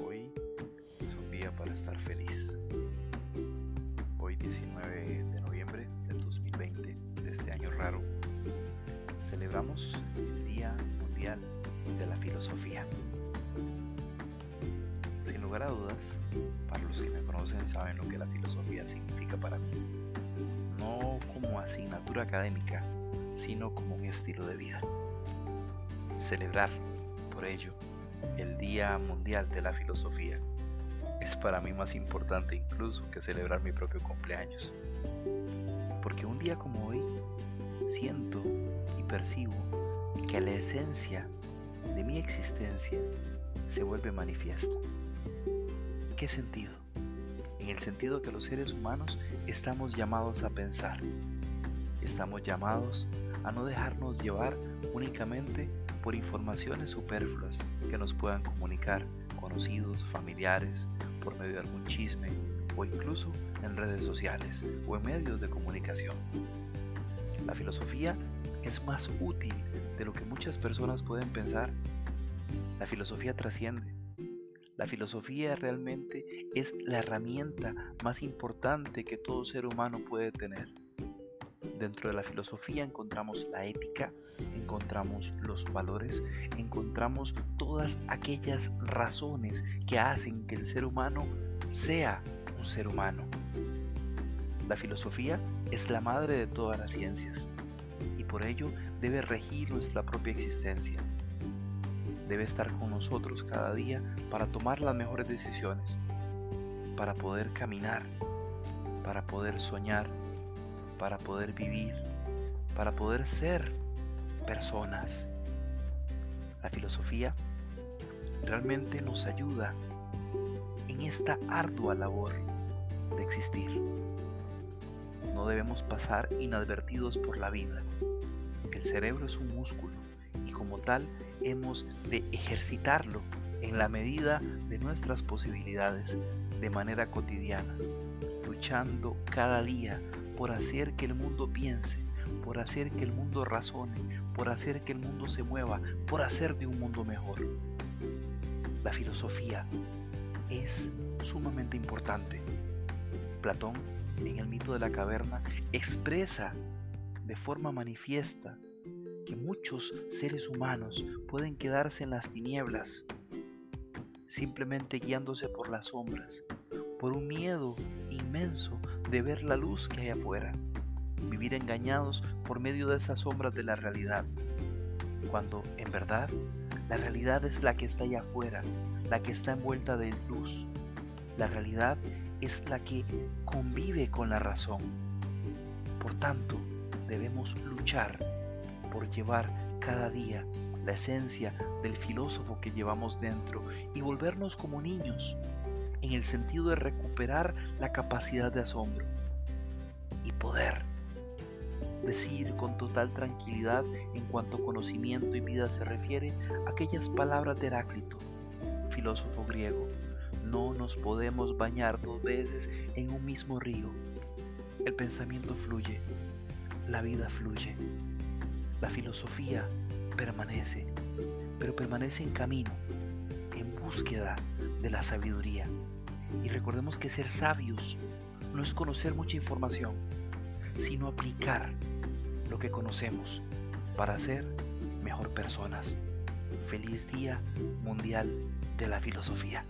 Hoy es un día para estar feliz. Hoy 19 de noviembre del 2020, de este año raro, celebramos el Día Mundial de la Filosofía. Sin lugar a dudas, para los que me conocen saben lo que la filosofía significa para mí. No como asignatura académica, sino como un estilo de vida. Celebrar, por ello, el Día Mundial de la Filosofía es para mí más importante incluso que celebrar mi propio cumpleaños. Porque un día como hoy siento y percibo que la esencia de mi existencia se vuelve manifiesta. ¿En qué sentido? En el sentido que los seres humanos estamos llamados a pensar. Estamos llamados a no dejarnos llevar únicamente por informaciones superfluas que nos puedan comunicar conocidos, familiares, por medio de algún chisme o incluso en redes sociales o en medios de comunicación. La filosofía es más útil de lo que muchas personas pueden pensar. La filosofía trasciende. La filosofía realmente es la herramienta más importante que todo ser humano puede tener. Dentro de la filosofía encontramos la ética, encontramos los valores, encontramos todas aquellas razones que hacen que el ser humano sea un ser humano. La filosofía es la madre de todas las ciencias y por ello debe regir nuestra propia existencia. Debe estar con nosotros cada día para tomar las mejores decisiones, para poder caminar, para poder soñar, para poder vivir, para poder ser personas. La filosofía realmente nos ayuda en esta ardua labor de existir. No debemos pasar inadvertidos por la vida. El cerebro es un músculo y como tal hemos de ejercitarlo en la medida de nuestras posibilidades de manera cotidiana, luchando cada día por hacer que el mundo piense, por hacer que el mundo razone, por hacer que el mundo se mueva, por hacer de un mundo mejor. La filosofía es sumamente importante. Platón, en el mito de la caverna, expresa de forma manifiesta que muchos seres humanos pueden quedarse en las tinieblas, simplemente guiándose por las sombras, por un miedo inmenso de ver la luz que hay afuera, vivir engañados por medio de esas sombras de la realidad, cuando en verdad la realidad es la que está allá afuera, la que está envuelta de luz. La realidad es la que convive con la razón. Por tanto, debemos luchar por llevar cada día la esencia del filósofo que llevamos dentro y volvernos como niños en el sentido de recuperar la capacidad de asombro y poder decir con total tranquilidad en cuanto conocimiento y vida se refiere aquellas palabras de Heráclito, filósofo griego. No nos podemos bañar dos veces en un mismo río. El pensamiento fluye, la vida fluye, la filosofía permanece, pero permanece en camino, búsqueda de la sabiduría. Y recordemos que ser sabios no es conocer mucha información, sino aplicar lo que conocemos para ser mejor personas. Feliz Día Mundial de la Filosofía.